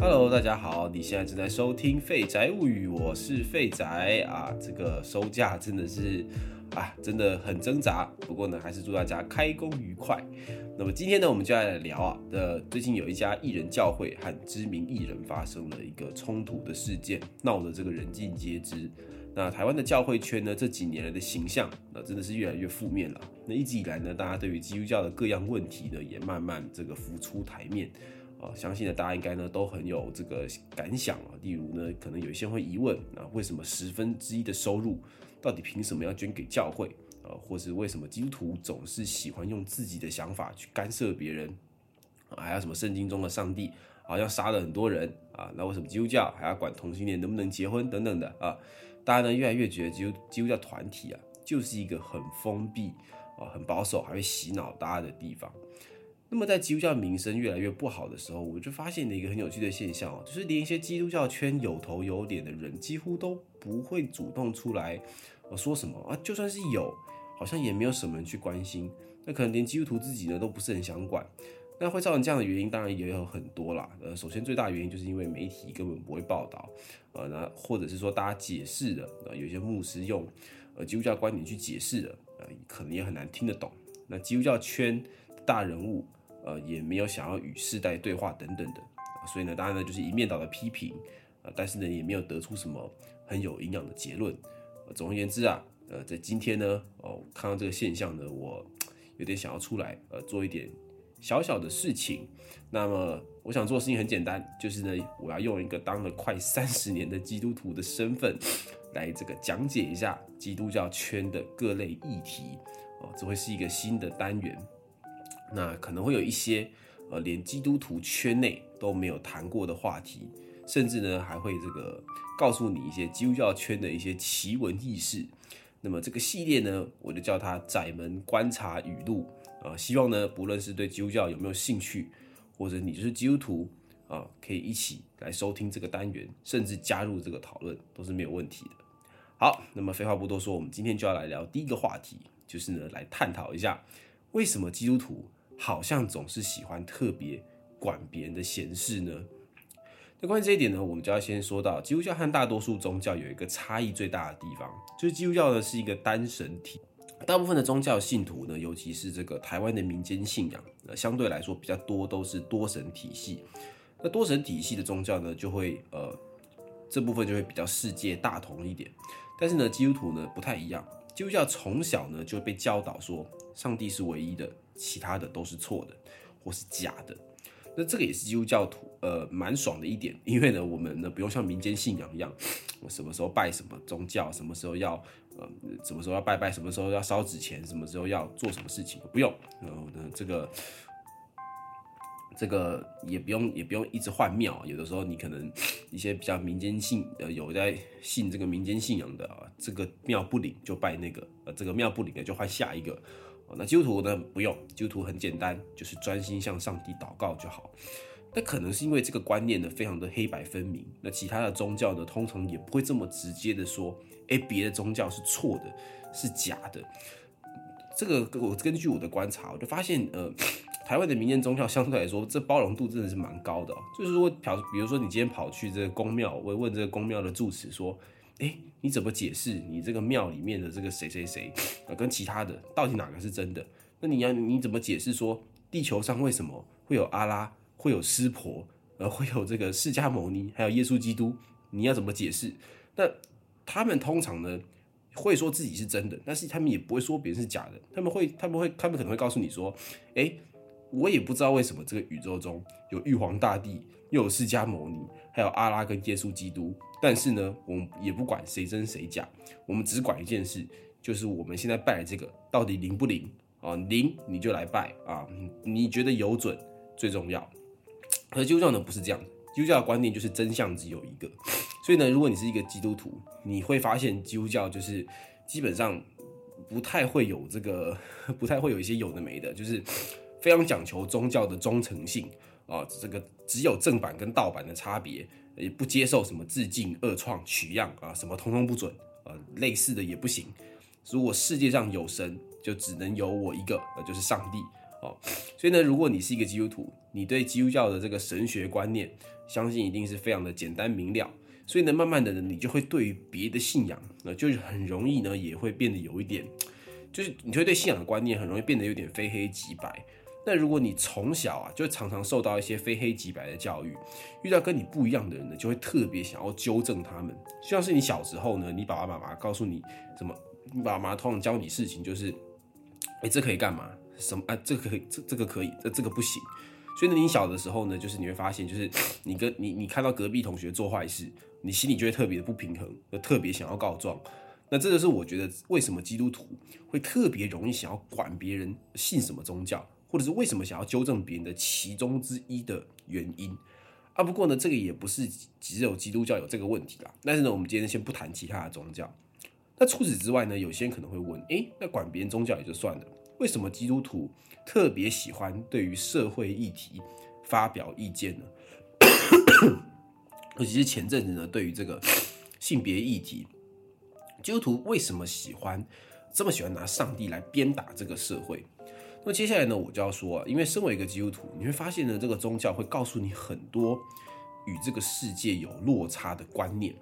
Hello，大家好，你现在正在收听《废宅物语》，我是废宅啊。这个收假真的是啊，真的很挣扎。不过呢，还是祝大家开工愉快。那么今天呢，我们就来聊啊的，最近有一家艺人教会和知名艺人发生了一个冲突的事件，闹得这个人尽皆知。那台湾的教会圈呢，这几年来的形象，那真的是越来越负面了。那一直以来呢，大家对于基督教的各样问题呢，也慢慢这个浮出台面。啊，相信呢，大家应该呢都很有这个感想啊。例如呢，可能有一些会疑问啊，为什么十分之一的收入到底凭什么要捐给教会啊？或是为什么基督徒总是喜欢用自己的想法去干涉别人？还有什么圣经中的上帝好像杀了很多人啊？那为什么基督教还要管同性恋能不能结婚等等的啊？大家呢越来越觉得基督基督教团体啊，就是一个很封闭啊、很保守，还会洗脑大家的地方。那么在基督教名声越来越不好的时候，我就发现了一个很有趣的现象哦，就是连一些基督教圈有头有脸的人，几乎都不会主动出来呃说什么啊，就算是有，好像也没有什么人去关心。那可能连基督徒自己呢都不是很想管。那会造成这样的原因，当然也有很多啦。呃，首先最大的原因就是因为媒体根本不会报道，呃，那或者是说大家解释的，呃，有些牧师用呃基督教观点去解释的，呃，可能也很难听得懂。那基督教圈大人物。呃，也没有想要与世代对话等等的，所以呢，当然呢就是一面倒的批评，呃，但是呢也没有得出什么很有营养的结论。总而言之啊，呃，在今天呢，哦，看到这个现象呢，我有点想要出来，呃，做一点小小的事情。那么我想做的事情很简单，就是呢，我要用一个当了快三十年的基督徒的身份，来这个讲解一下基督教圈的各类议题。哦，这会是一个新的单元。那可能会有一些，呃，连基督徒圈内都没有谈过的话题，甚至呢还会这个告诉你一些基督教圈的一些奇闻异事。那么这个系列呢，我就叫它“窄门观察语录”啊，希望呢不论是对基督教有没有兴趣，或者你就是基督徒啊，可以一起来收听这个单元，甚至加入这个讨论都是没有问题的。好，那么废话不多说，我们今天就要来聊第一个话题，就是呢来探讨一下为什么基督徒。好像总是喜欢特别管别人的闲事呢。那关于这一点呢，我们就要先说到基督教和大多数宗教有一个差异最大的地方，就是基督教呢是一个单神体，大部分的宗教信徒呢，尤其是这个台湾的民间信仰，呃，相对来说比较多都是多神体系。那多神体系的宗教呢，就会呃这部分就会比较世界大同一点。但是呢，基督徒呢不太一样，基督教从小呢就被教导说上帝是唯一的。其他的都是错的，或是假的。那这个也是基督教徒呃蛮爽的一点，因为呢，我们呢不用像民间信仰一样，我什么时候拜什么宗教，什么时候要呃什么时候要拜拜，什么时候要烧纸钱，什么时候要做什么事情，不用。然后呢，这个这个也不用也不用一直换庙，有的时候你可能一些比较民间信呃有在信这个民间信仰的啊，这个庙不灵就拜那个，呃这个庙不灵的就换下一个。那基督徒呢？不用，基督徒很简单，就是专心向上帝祷告就好。那可能是因为这个观念呢，非常的黑白分明。那其他的宗教呢，通常也不会这么直接的说，哎，别的宗教是错的，是假的。这个我根据我的观察，我就发现，呃，台湾的民间宗教相对来说，这包容度真的是蛮高的。就是说，跑，比如说你今天跑去这个宫庙，我问这个宫庙的住持说。哎，你怎么解释你这个庙里面的这个谁谁谁，跟其他的到底哪个是真的？那你要你怎么解释说地球上为什么会有阿拉，会有湿婆，呃，会有这个释迦牟尼，还有耶稣基督？你要怎么解释？那他们通常呢会说自己是真的，但是他们也不会说别人是假的。他们会他们会他们可能会告诉你说，哎，我也不知道为什么这个宇宙中有玉皇大帝，又有释迦牟尼，还有阿拉跟耶稣基督。但是呢，我们也不管谁真谁假，我们只管一件事，就是我们现在拜这个到底灵不灵啊？灵你就来拜啊，你觉得有准最重要。可基督教呢不是这样，基督教的观念就是真相只有一个。所以呢，如果你是一个基督徒，你会发现基督教就是基本上不太会有这个，不太会有一些有的没的，就是非常讲求宗教的忠诚性啊，这个只有正版跟盗版的差别。也不接受什么致敬、恶创、取样啊，什么通通不准，啊，类似的也不行。如果世界上有神，就只能有我一个，那，就是上帝哦。所以呢，如果你是一个基督徒，你对基督教的这个神学观念相信一定是非常的简单明了。所以呢，慢慢的呢，你就会对于别的信仰，那就是很容易呢，也会变得有一点，就是你会对信仰的观念很容易变得有点非黑即白。那如果你从小啊，就常常受到一些非黑即白的教育，遇到跟你不一样的人呢，就会特别想要纠正他们。就像是你小时候呢，你爸爸妈妈告诉你什么，你爸妈通常教你事情就是，哎，这可以干嘛？什么？啊，这个可以，这这个可以，这这个不行。所以呢，你小的时候呢，就是你会发现，就是你跟你你看到隔壁同学做坏事。你心里就会特别的不平衡，就特别想要告状。那这就是我觉得为什么基督徒会特别容易想要管别人信什么宗教，或者是为什么想要纠正别人的其中之一的原因啊。不过呢，这个也不是只有基督教有这个问题啦。但是呢，我们今天先不谈其他的宗教。那除此之外呢，有些人可能会问：诶，那管别人宗教也就算了，为什么基督徒特别喜欢对于社会议题发表意见呢？尤其是前阵子呢，对于这个性别议题，基督徒为什么喜欢这么喜欢拿上帝来鞭打这个社会？那么接下来呢，我就要说，因为身为一个基督徒，你会发现呢，这个宗教会告诉你很多与这个世界有落差的观念。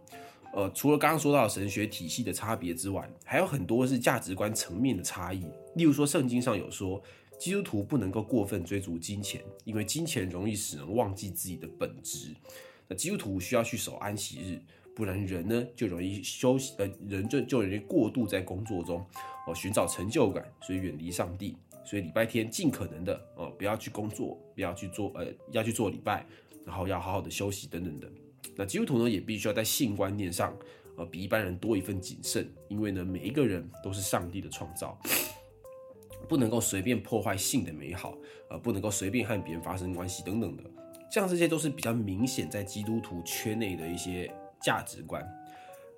呃，除了刚刚说到神学体系的差别之外，还有很多是价值观层面的差异。例如说，圣经上有说，基督徒不能够过分追逐金钱，因为金钱容易使人忘记自己的本质。那基督徒需要去守安息日，不然人呢就容易休息，呃，人就就容易过度在工作中哦寻找成就感，所以远离上帝。所以礼拜天尽可能的哦不要去工作，不要去做，呃，要去做礼拜，然后要好好的休息等等的。那基督徒呢也必须要在性观念上，呃，比一般人多一份谨慎，因为呢每一个人都是上帝的创造，不能够随便破坏性的美好，呃，不能够随便和别人发生关系等等的。像这些都是比较明显在基督徒圈内的一些价值观。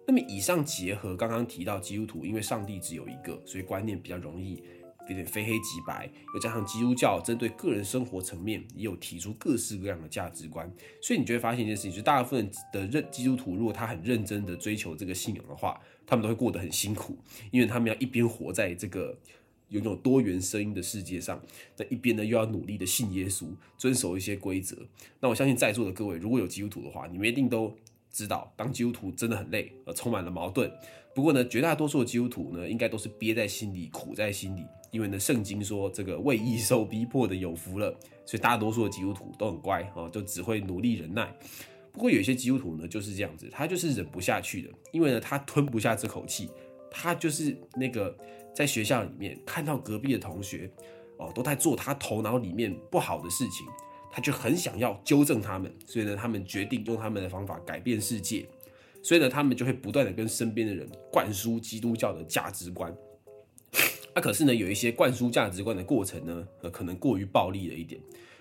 那么以上结合刚刚提到基督徒，因为上帝只有一个，所以观念比较容易有点非黑即白。又加上基督教针对个人生活层面也有提出各式各样的价值观，所以你就会发现一件事情：，就大部分的认基督徒，如果他很认真的追求这个信仰的话，他们都会过得很辛苦，因为他们要一边活在这个。拥有多元声音的世界上，那一边呢又要努力的信耶稣，遵守一些规则。那我相信在座的各位，如果有基督徒的话，你们一定都知道，当基督徒真的很累，呃，充满了矛盾。不过呢，绝大多数的基督徒呢，应该都是憋在心里，苦在心里。因为呢，圣经说这个为义受逼迫的有福了，所以大多数的基督徒都很乖啊，就只会努力忍耐。不过有些基督徒呢，就是这样子，他就是忍不下去的，因为呢，他吞不下这口气，他就是那个。在学校里面看到隔壁的同学，哦，都在做他头脑里面不好的事情，他就很想要纠正他们，所以呢，他们决定用他们的方法改变世界，所以呢，他们就会不断的跟身边的人灌输基督教的价值观。那可是呢，有一些灌输价值观的过程呢，呃，可能过于暴力了一点，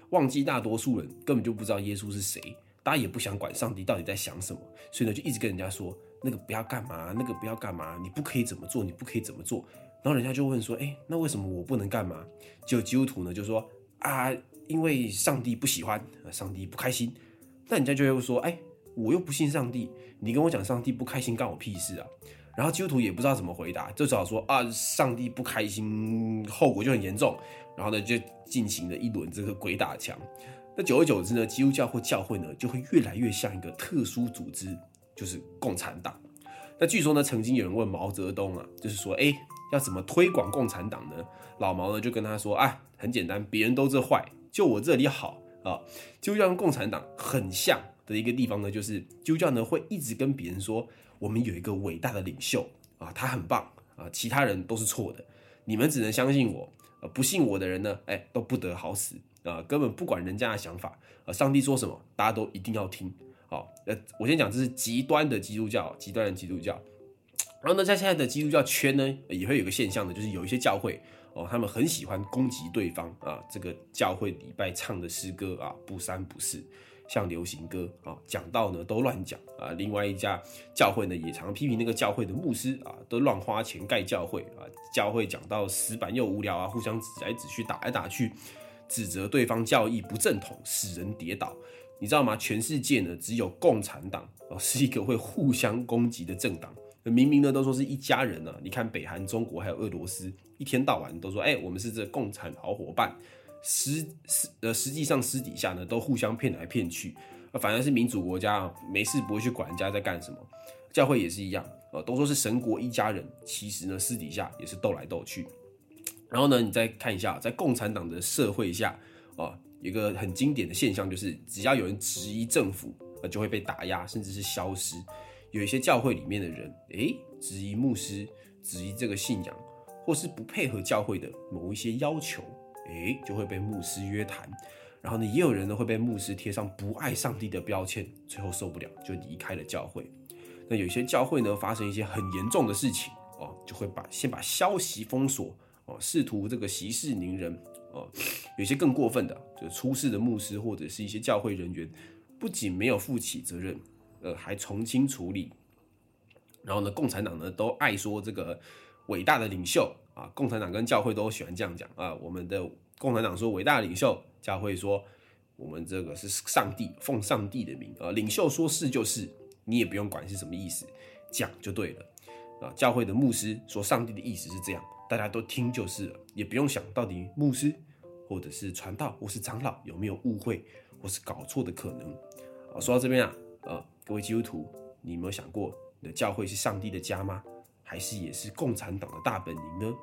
忘记大多数人根本就不知道耶稣是谁，大家也不想管上帝到底在想什么，所以呢，就一直跟人家说那个不要干嘛，那个不要干嘛，你不可以怎么做，你不可以怎么做。然后人家就问说：“哎，那为什么我不能干嘛？”就基督徒呢就说：“啊，因为上帝不喜欢，上帝不开心。”那人家就会说：“哎，我又不信上帝，你跟我讲上帝不开心，干我屁事啊？”然后基督徒也不知道怎么回答，就只好说：“啊，上帝不开心，后果就很严重。”然后呢，就进行了一轮这个鬼打墙。那久而久之呢，基督教或教会呢就会越来越像一个特殊组织，就是共产党。那据说呢，曾经有人问毛泽东啊，就是说：“哎。”要怎么推广共产党呢？老毛呢就跟他说：“啊，很简单，别人都这坏，就我这里好啊。”基督教跟共产党很像的一个地方呢，就是基督教呢会一直跟别人说：“我们有一个伟大的领袖啊，他很棒啊，其他人都是错的，你们只能相信我。呃，不信我的人呢，哎，都不得好死啊，根本不管人家的想法。呃，上帝说什么，大家都一定要听。好，呃，我先讲，这是极端的基督教，极端的基督教。”然后呢，在现在的基督教圈呢，也会有个现象呢，就是有一些教会哦，他们很喜欢攻击对方啊。这个教会礼拜唱的诗歌啊，不三不四，像流行歌啊，讲到呢都乱讲啊。另外一家教会呢，也常批评那个教会的牧师啊，都乱花钱盖教会啊。教会讲到死板又无聊啊，互相指来指去，打来打去，指责对方教义不正统，使人跌倒。你知道吗？全世界呢，只有共产党哦，是一个会互相攻击的政党。明明呢都说是一家人呢，你看北韩、中国还有俄罗斯，一天到晚都说，哎，我们是这共产好伙伴，实实呃实际上私底下呢都互相骗来骗去，反而是民主国家啊没事不会去管人家在干什么。教会也是一样，呃，都说是神国一家人，其实呢私底下也是斗来斗去。然后呢，你再看一下，在共产党的社会下，啊，一个很经典的现象就是，只要有人质疑政府，呃，就会被打压，甚至是消失。有一些教会里面的人，诶，质疑牧师，质疑这个信仰，或是不配合教会的某一些要求，诶，就会被牧师约谈。然后呢，也有人呢会被牧师贴上不爱上帝的标签，最后受不了就离开了教会。那有些教会呢发生一些很严重的事情哦，就会把先把消息封锁哦，试图这个息事宁人哦。有些更过分的，就出事的牧师或者是一些教会人员，不仅没有负起责任，呃，还从轻处理。然后呢，共产党呢都爱说这个伟大的领袖啊，共产党跟教会都喜欢这样讲啊。我们的共产党说伟大领袖，教会说我们这个是上帝奉上帝的名啊，领袖说是就是。你也不用管是什么意思，讲就对了啊。教会的牧师说上帝的意思是这样，大家都听就是了，也不用想到底牧师或者是传道或是长老有没有误会或是搞错的可能啊。说到这边啊，呃，各位基督徒，你有没有想过你的教会是上帝的家吗？还是也是共产党的大本营呢？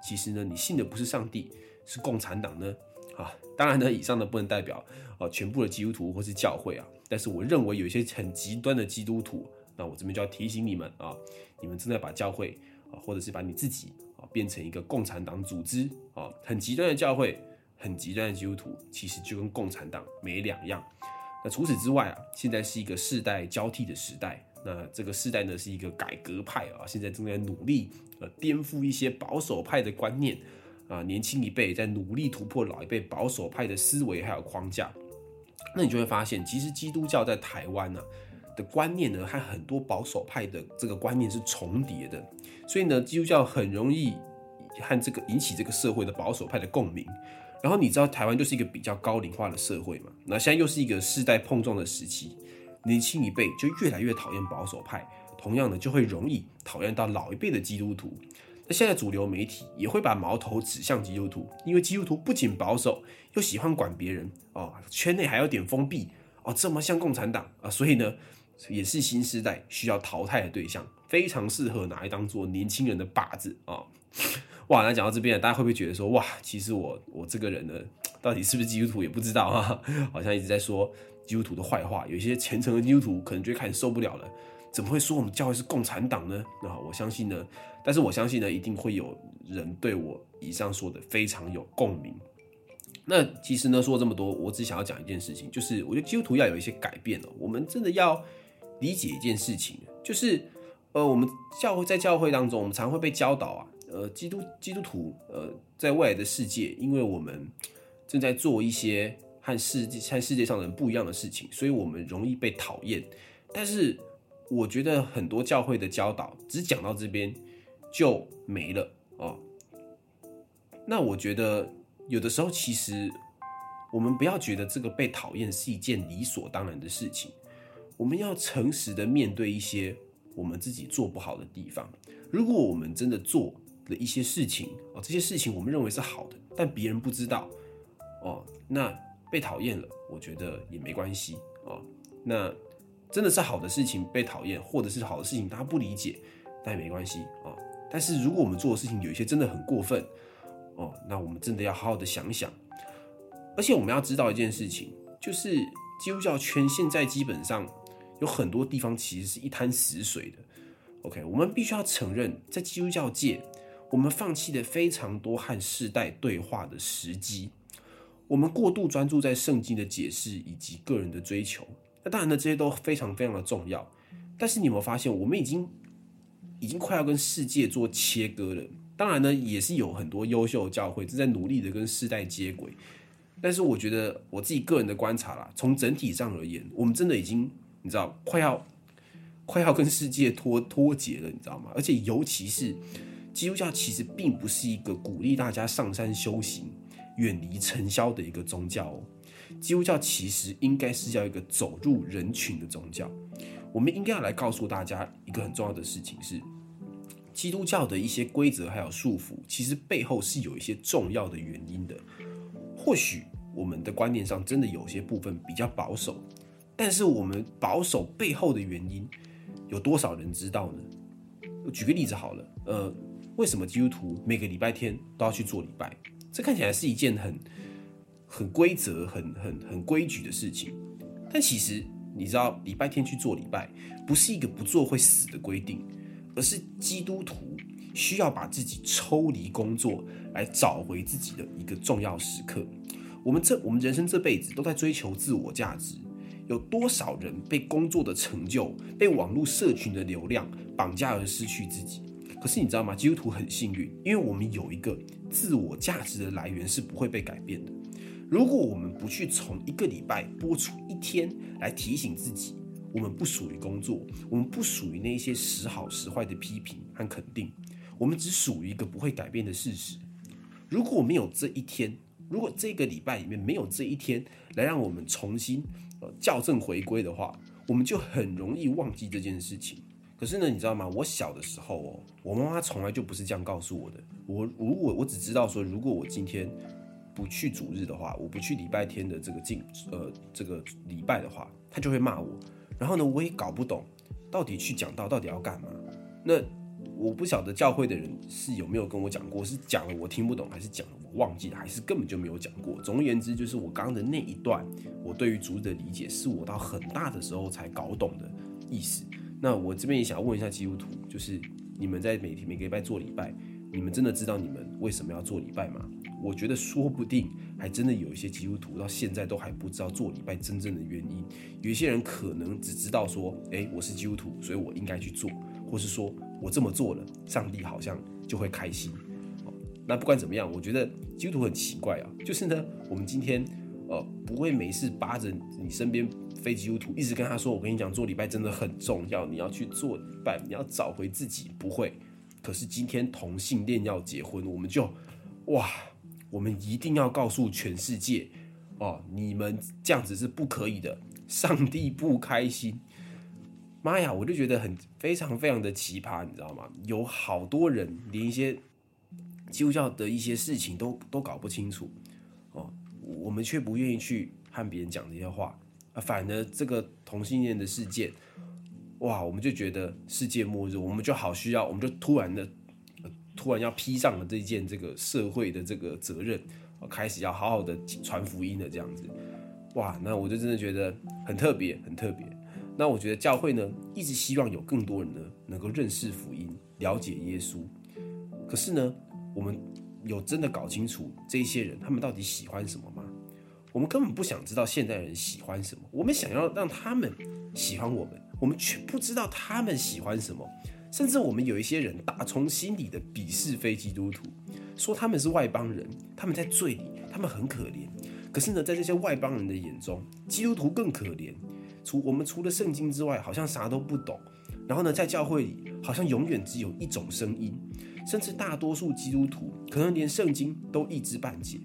其实呢，你信的不是上帝，是共产党呢。啊，当然呢，以上呢不能代表啊全部的基督徒或是教会啊，但是我认为有一些很极端的基督徒，那我这边就要提醒你们啊，你们正在把教会啊，或者是把你自己啊变成一个共产党组织啊，很极端的教会，很极端的基督徒，其实就跟共产党没两样。那除此之外啊，现在是一个世代交替的时代，那这个世代呢是一个改革派啊，现在正在努力呃颠覆一些保守派的观念。啊，年轻一辈在努力突破老一辈保守派的思维还有框架，那你就会发现，其实基督教在台湾呢的观念呢，和很多保守派的这个观念是重叠的，所以呢，基督教很容易和这个引起这个社会的保守派的共鸣。然后你知道，台湾就是一个比较高龄化的社会嘛，那现在又是一个世代碰撞的时期，年轻一辈就越来越讨厌保守派，同样的就会容易讨厌到老一辈的基督徒。那现在主流媒体也会把矛头指向基督徒，因为基督徒不仅保守，又喜欢管别人哦，圈内还有点封闭哦，这么像共产党啊，所以呢，也是新时代需要淘汰的对象，非常适合拿来当做年轻人的靶子啊！哇，那讲到这边，大家会不会觉得说，哇，其实我我这个人呢，到底是不是基督徒也不知道啊？好像一直在说基督徒的坏话，有一些虔诚的基督徒可能就开始受不了了。怎么会说我们教会是共产党呢？那我相信呢，但是我相信呢，一定会有人对我以上说的非常有共鸣。那其实呢，说这么多，我只想要讲一件事情，就是我觉得基督徒要有一些改变哦。我们真的要理解一件事情，就是呃，我们教会在教会当中，我们常会被教导啊，呃，基督基督徒呃，在未来的世界，因为我们正在做一些和世界和世界上的人不一样的事情，所以我们容易被讨厌，但是。我觉得很多教会的教导只讲到这边就没了哦。那我觉得有的时候其实我们不要觉得这个被讨厌是一件理所当然的事情，我们要诚实的面对一些我们自己做不好的地方。如果我们真的做了一些事情哦，这些事情我们认为是好的，但别人不知道哦，那被讨厌了，我觉得也没关系哦。那。真的是好的事情被讨厌，或者是好的事情大家不理解，那也没关系啊。但是如果我们做的事情有一些真的很过分哦，那我们真的要好好的想想。而且我们要知道一件事情，就是基督教圈现在基本上有很多地方其实是一滩死水的。OK，我们必须要承认，在基督教界，我们放弃了非常多和世代对话的时机，我们过度专注在圣经的解释以及个人的追求。那当然呢，这些都非常非常的重要。但是你有没有发现，我们已经已经快要跟世界做切割了？当然呢，也是有很多优秀的教会正在努力的跟世代接轨。但是我觉得我自己个人的观察啦，从整体上而言，我们真的已经你知道快要快要跟世界脱脱节了，你知道吗？而且尤其是基督教，其实并不是一个鼓励大家上山修行、远离尘嚣的一个宗教哦。基督教其实应该是要一个走入人群的宗教。我们应该要来告诉大家一个很重要的事情是，基督教的一些规则还有束缚，其实背后是有一些重要的原因的。或许我们的观念上真的有些部分比较保守，但是我们保守背后的原因，有多少人知道呢？举个例子好了，呃，为什么基督徒每个礼拜天都要去做礼拜？这看起来是一件很很规则、很很很规矩的事情，但其实你知道，礼拜天去做礼拜不是一个不做会死的规定，而是基督徒需要把自己抽离工作，来找回自己的一个重要时刻。我们这我们人生这辈子都在追求自我价值。有多少人被工作的成就、被网络社群的流量绑架而失去自己？可是你知道吗？基督徒很幸运，因为我们有一个自我价值的来源是不会被改变的。如果我们不去从一个礼拜播出一天来提醒自己，我们不属于工作，我们不属于那些时好时坏的批评和肯定，我们只属于一个不会改变的事实。如果没有这一天，如果这个礼拜里面没有这一天来让我们重新。校正回归的话，我们就很容易忘记这件事情。可是呢，你知道吗？我小的时候哦，我妈妈从来就不是这样告诉我的。我如果我只知道说，如果我今天不去主日的话，我不去礼拜天的这个敬呃这个礼拜的话，她就会骂我。然后呢，我也搞不懂到底去讲道到底要干嘛。那我不晓得教会的人是有没有跟我讲过，是讲了我听不懂，还是讲了我忘记了，还是根本就没有讲过。总而言之，就是我刚刚的那一段，我对于主日的理解，是我到很大的时候才搞懂的意思。那我这边也想问一下基督徒，就是你们在每天每个礼拜做礼拜，你们真的知道你们为什么要做礼拜吗？我觉得说不定还真的有一些基督徒到现在都还不知道做礼拜真正的原因。有一些人可能只知道说，诶，我是基督徒，所以我应该去做，或是说。我这么做了，上帝好像就会开心。那不管怎么样，我觉得基督徒很奇怪啊，就是呢，我们今天呃不会没事扒着你身边非基督徒，一直跟他说：“我跟你讲，做礼拜真的很重要，你要去做礼拜，你要找回自己。”不会。可是今天同性恋要结婚，我们就哇，我们一定要告诉全世界哦，你们这样子是不可以的，上帝不开心。妈呀，我就觉得很非常非常的奇葩，你知道吗？有好多人连一些基督教的一些事情都都搞不清楚哦，我们却不愿意去和别人讲这些话啊，反而这个同性恋的事件，哇，我们就觉得世界末日，我们就好需要，我们就突然的突然要披上了这件这个社会的这个责任，开始要好好的传福音的这样子，哇，那我就真的觉得很特别，很特别。那我觉得教会呢，一直希望有更多人呢能够认识福音，了解耶稣。可是呢，我们有真的搞清楚这些人他们到底喜欢什么吗？我们根本不想知道现代人喜欢什么，我们想要让他们喜欢我们，我们却不知道他们喜欢什么。甚至我们有一些人打从心底的鄙视非基督徒，说他们是外邦人，他们在罪里，他们很可怜。可是呢，在这些外邦人的眼中，基督徒更可怜。除我们除了圣经之外，好像啥都不懂。然后呢，在教会里，好像永远只有一种声音，甚至大多数基督徒可能连圣经都一知半解。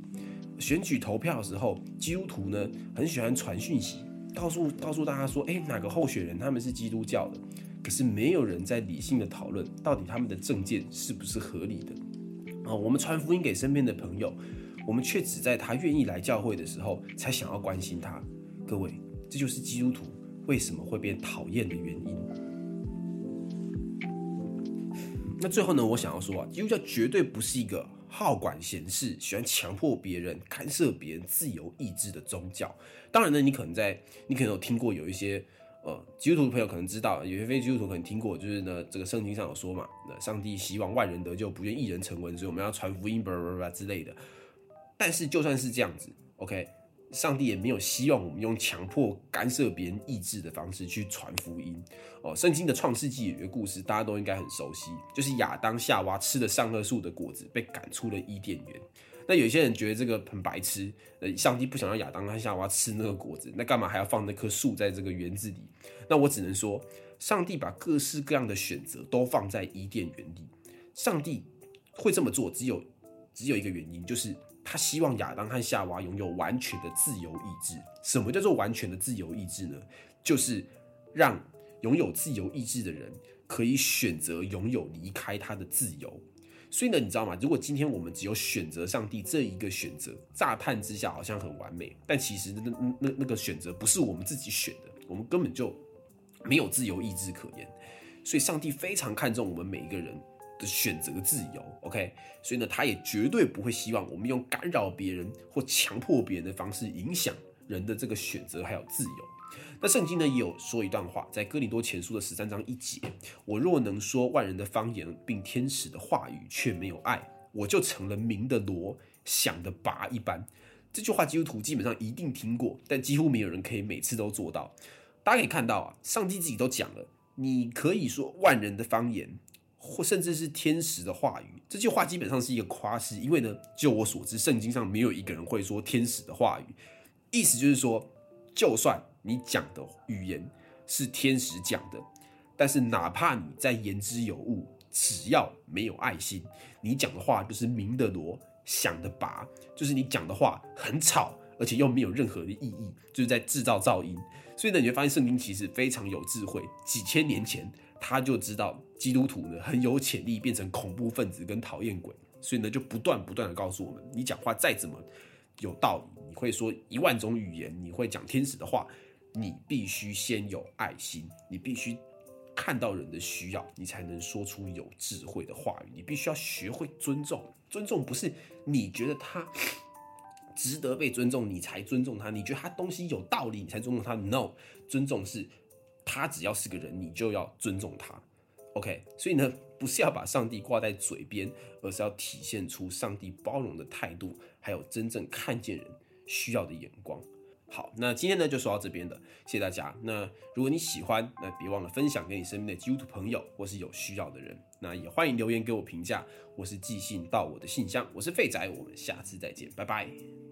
选举投票的时候，基督徒呢很喜欢传讯息，告诉告诉大家说，哎，哪个候选人他们是基督教的。可是没有人在理性的讨论，到底他们的政见是不是合理的。啊，我们传福音给身边的朋友，我们却只在他愿意来教会的时候才想要关心他。各位。这就是基督徒为什么会变讨厌的原因。那最后呢，我想要说啊，基督教绝对不是一个好管闲事、喜欢强迫别人、干涉别人自由意志的宗教。当然呢，你可能在你可能有听过有一些呃基督徒的朋友可能知道，有些非基督徒可能听过，就是呢这个圣经上有说嘛，那上帝希望万人得救，不愿一人成文，所以我们要传福音，叭叭叭之类的。但是就算是这样子，OK。上帝也没有希望我们用强迫干涉别人意志的方式去传福音哦。圣经的创世纪有一个故事，大家都应该很熟悉，就是亚当夏娃吃了善恶树的果子，被赶出了伊甸园。那有些人觉得这个很白痴，呃，上帝不想让亚当和夏娃吃那个果子，那干嘛还要放那棵树在这个园子里？那我只能说，上帝把各式各样的选择都放在伊甸园里。上帝会这么做，只有只有一个原因，就是。他希望亚当和夏娃拥有完全的自由意志。什么叫做完全的自由意志呢？就是让拥有自由意志的人可以选择拥有离开他的自由。所以呢，你知道吗？如果今天我们只有选择上帝这一个选择，乍看之下好像很完美，但其实那那那那个选择不是我们自己选的，我们根本就没有自由意志可言。所以，上帝非常看重我们每一个人的选择自由，OK？所以呢，他也绝对不会希望我们用干扰别人或强迫别人的方式影响人的这个选择还有自由。那圣经呢也有说一段话，在哥林多前书的十三章一节：“我若能说万人的方言，并天使的话语，却没有爱，我就成了明的锣，响的拔一般。”这句话基督徒基本上一定听过，但几乎没有人可以每次都做到。大家可以看到啊，上帝自己都讲了。你可以说万人的方言，或甚至是天使的话语，这句话基本上是一个夸饰，因为呢，就我所知，圣经上没有一个人会说天使的话语。意思就是说，就算你讲的语言是天使讲的，但是哪怕你在言之有物，只要没有爱心，你讲的话就是鸣的锣，响的拔，就是你讲的话很吵，而且又没有任何的意义，就是在制造噪音。所以呢，你会发现圣经其实非常有智慧。几千年前，他就知道基督徒呢很有潜力变成恐怖分子跟讨厌鬼，所以呢就不断不断的告诉我们：你讲话再怎么有道理，你会说一万种语言，你会讲天使的话，你必须先有爱心，你必须看到人的需要，你才能说出有智慧的话语。你必须要学会尊重，尊重不是你觉得他。值得被尊重，你才尊重他。你觉得他东西有道理，你才尊重他。No，尊重是他只要是个人，你就要尊重他。OK，所以呢，不是要把上帝挂在嘴边，而是要体现出上帝包容的态度，还有真正看见人需要的眼光。好，那今天呢就说到这边的，谢谢大家。那如果你喜欢，那别忘了分享给你身边的基督徒朋友或是有需要的人。那也欢迎留言给我评价，或是寄信到我的信箱。我是废仔，我们下次再见，拜拜。